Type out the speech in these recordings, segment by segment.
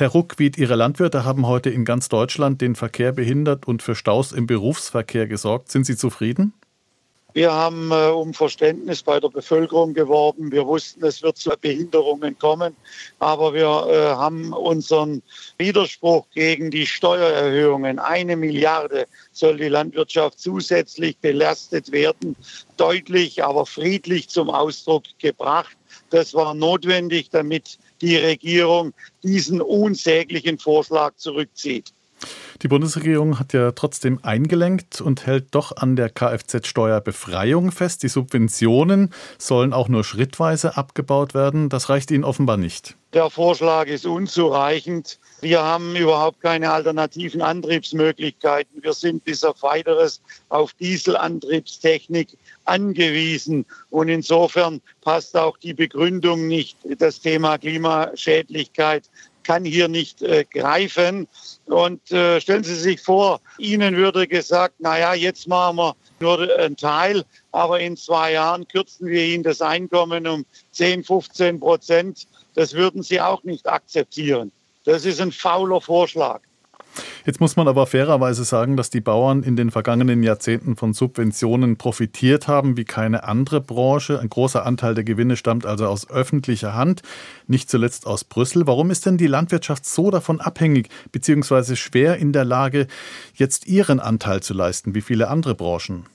Herr Ruckwied, Ihre Landwirte haben heute in ganz Deutschland den Verkehr behindert und für Staus im Berufsverkehr gesorgt. Sind Sie zufrieden? Wir haben äh, um Verständnis bei der Bevölkerung geworben. Wir wussten, es wird zu Behinderungen kommen, aber wir äh, haben unseren Widerspruch gegen die Steuererhöhungen, eine Milliarde soll die Landwirtschaft zusätzlich belastet werden, deutlich, aber friedlich zum Ausdruck gebracht. Das war notwendig, damit die Regierung diesen unsäglichen Vorschlag zurückzieht. Die Bundesregierung hat ja trotzdem eingelenkt und hält doch an der Kfz-Steuerbefreiung fest. Die Subventionen sollen auch nur schrittweise abgebaut werden. Das reicht Ihnen offenbar nicht. Der Vorschlag ist unzureichend. Wir haben überhaupt keine alternativen Antriebsmöglichkeiten. Wir sind bis auf weiteres auf Dieselantriebstechnik angewiesen. Und insofern passt auch die Begründung nicht. Das Thema Klimaschädlichkeit kann hier nicht äh, greifen. Und äh, stellen Sie sich vor, Ihnen würde gesagt, naja, jetzt machen wir nur einen Teil, aber in zwei Jahren kürzen wir Ihnen das Einkommen um 10, 15 Prozent. Das würden Sie auch nicht akzeptieren. Das ist ein fauler Vorschlag. Jetzt muss man aber fairerweise sagen, dass die Bauern in den vergangenen Jahrzehnten von Subventionen profitiert haben wie keine andere Branche. Ein großer Anteil der Gewinne stammt also aus öffentlicher Hand, nicht zuletzt aus Brüssel. Warum ist denn die Landwirtschaft so davon abhängig, beziehungsweise schwer in der Lage, jetzt ihren Anteil zu leisten wie viele andere Branchen?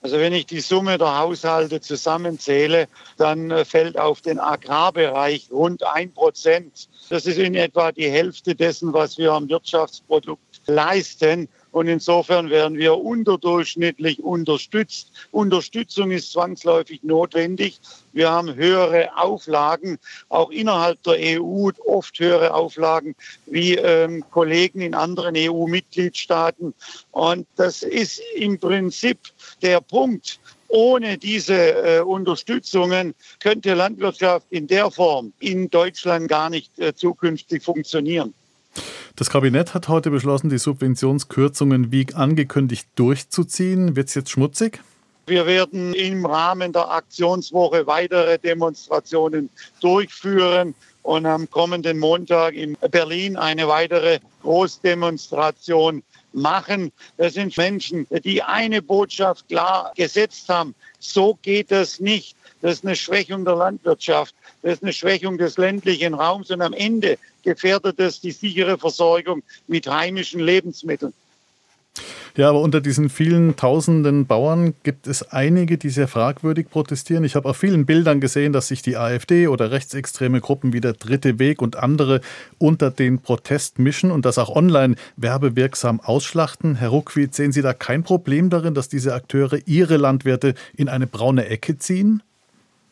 Also wenn ich die Summe der Haushalte zusammenzähle, dann äh, fällt auf den Agrarbereich rund ein Prozent. Das ist in etwa die Hälfte dessen, was wir am Wirtschaftsprodukt leisten. Und insofern werden wir unterdurchschnittlich unterstützt. Unterstützung ist zwangsläufig notwendig. Wir haben höhere Auflagen, auch innerhalb der EU oft höhere Auflagen wie ähm, Kollegen in anderen EU-Mitgliedstaaten. Und das ist im Prinzip der Punkt. Ohne diese äh, Unterstützungen könnte Landwirtschaft in der Form in Deutschland gar nicht äh, zukünftig funktionieren. Das Kabinett hat heute beschlossen, die Subventionskürzungen wie angekündigt durchzuziehen. Wird es jetzt schmutzig? Wir werden im Rahmen der Aktionswoche weitere Demonstrationen durchführen und am kommenden Montag in Berlin eine weitere Großdemonstration machen. Das sind Menschen, die eine Botschaft klar gesetzt haben. So geht das nicht. Das ist eine Schwächung der Landwirtschaft. Das ist eine Schwächung des ländlichen Raums. Und am Ende gefährdet es die sichere Versorgung mit heimischen Lebensmitteln. Ja, aber unter diesen vielen tausenden Bauern gibt es einige, die sehr fragwürdig protestieren. Ich habe auf vielen Bildern gesehen, dass sich die AfD oder rechtsextreme Gruppen wie der Dritte Weg und andere unter den Protest mischen und das auch online werbewirksam ausschlachten. Herr Ruckwied, sehen Sie da kein Problem darin, dass diese Akteure ihre Landwirte in eine braune Ecke ziehen?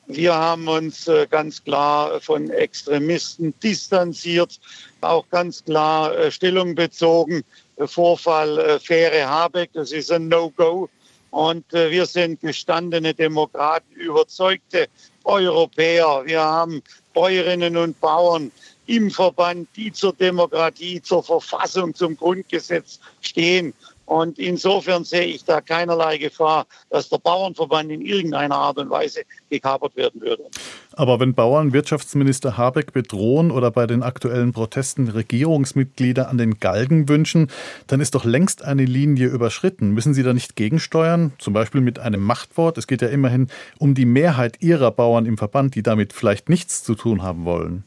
Wir haben uns äh, ganz klar von Extremisten distanziert, auch ganz klar äh, Stellung bezogen Vorfall äh, Fähre Habeck. Das ist ein No-Go. Und wir sind gestandene Demokraten, überzeugte Europäer. Wir haben Bäuerinnen und Bauern im Verband, die zur Demokratie, zur Verfassung, zum Grundgesetz stehen. Und insofern sehe ich da keinerlei Gefahr, dass der Bauernverband in irgendeiner Art und Weise gekapert werden würde. Aber wenn Bauern Wirtschaftsminister Habeck bedrohen oder bei den aktuellen Protesten Regierungsmitglieder an den Galgen wünschen, dann ist doch längst eine Linie überschritten. Müssen Sie da nicht gegensteuern, zum Beispiel mit einem Machtwort? Es geht ja immerhin um die Mehrheit Ihrer Bauern im Verband, die damit vielleicht nichts zu tun haben wollen.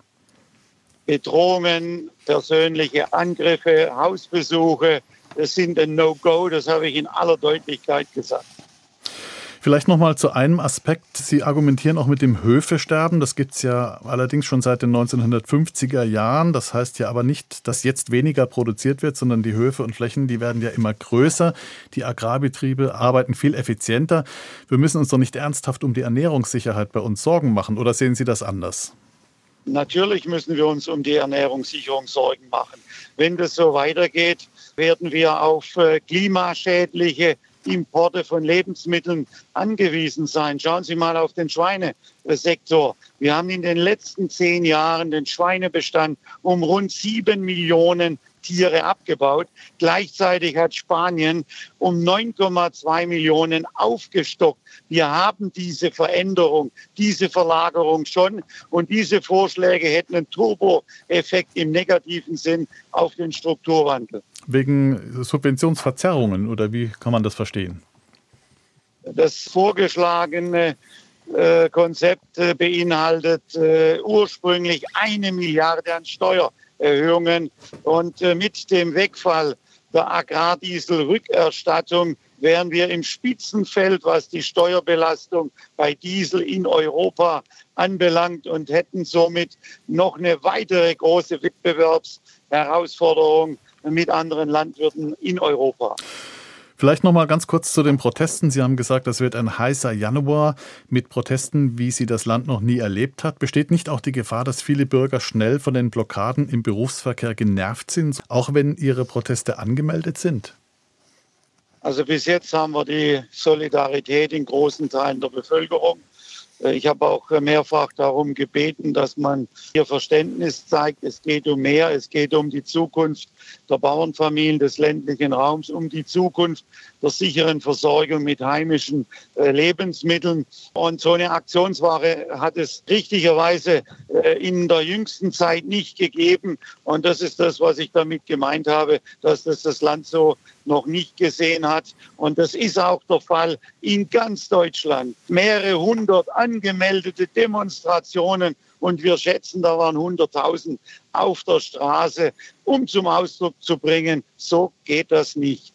Bedrohungen, persönliche Angriffe, Hausbesuche, das sind ein No-Go, das habe ich in aller Deutlichkeit gesagt. Vielleicht noch mal zu einem Aspekt. Sie argumentieren auch mit dem Höfesterben. Das gibt es ja allerdings schon seit den 1950er Jahren. Das heißt ja aber nicht, dass jetzt weniger produziert wird, sondern die Höfe und Flächen, die werden ja immer größer. Die Agrarbetriebe arbeiten viel effizienter. Wir müssen uns doch nicht ernsthaft um die Ernährungssicherheit bei uns Sorgen machen. Oder sehen Sie das anders? Natürlich müssen wir uns um die Ernährungssicherung Sorgen machen. Wenn das so weitergeht, werden wir auf äh, klimaschädliche Importe von Lebensmitteln angewiesen sein. Schauen Sie mal auf den Schweinesektor. Wir haben in den letzten zehn Jahren den Schweinebestand um rund sieben Millionen Tiere abgebaut. Gleichzeitig hat Spanien um 9,2 Millionen aufgestockt. Wir haben diese Veränderung, diese Verlagerung schon und diese Vorschläge hätten einen Turbo-Effekt im negativen Sinn auf den Strukturwandel. Wegen Subventionsverzerrungen oder wie kann man das verstehen? Das vorgeschlagene äh, Konzept äh, beinhaltet äh, ursprünglich eine Milliarde an Steuererhöhungen und mit dem Wegfall der Agrardieselrückerstattung wären wir im Spitzenfeld, was die Steuerbelastung bei Diesel in Europa anbelangt und hätten somit noch eine weitere große Wettbewerbsherausforderung mit anderen Landwirten in Europa. Vielleicht noch mal ganz kurz zu den Protesten. Sie haben gesagt, das wird ein heißer Januar mit Protesten, wie sie das Land noch nie erlebt hat. Besteht nicht auch die Gefahr, dass viele Bürger schnell von den Blockaden im Berufsverkehr genervt sind, auch wenn ihre Proteste angemeldet sind? Also bis jetzt haben wir die Solidarität in großen Teilen der Bevölkerung. Äh, ich habe auch mehrfach darum gebeten, dass man hier Verständnis zeigt. Es geht um mehr. Es geht um die Zukunft der Bauernfamilien des ländlichen Raums, um die Zukunft der sicheren Versorgung mit heimischen äh, Lebensmitteln. Und so eine Aktionsware hat es richtigerweise äh, in der jüngsten Zeit nicht gegeben. Und das ist das, was ich damit gemeint habe, dass das das Land so noch nicht gesehen hat. Und das ist auch der Fall in ganz Deutschland. Mehrere hundert angemeldete Demonstrationen und wir schätzen, da waren 100.000 auf der Straße, um zum Ausdruck zu bringen, so geht das nicht.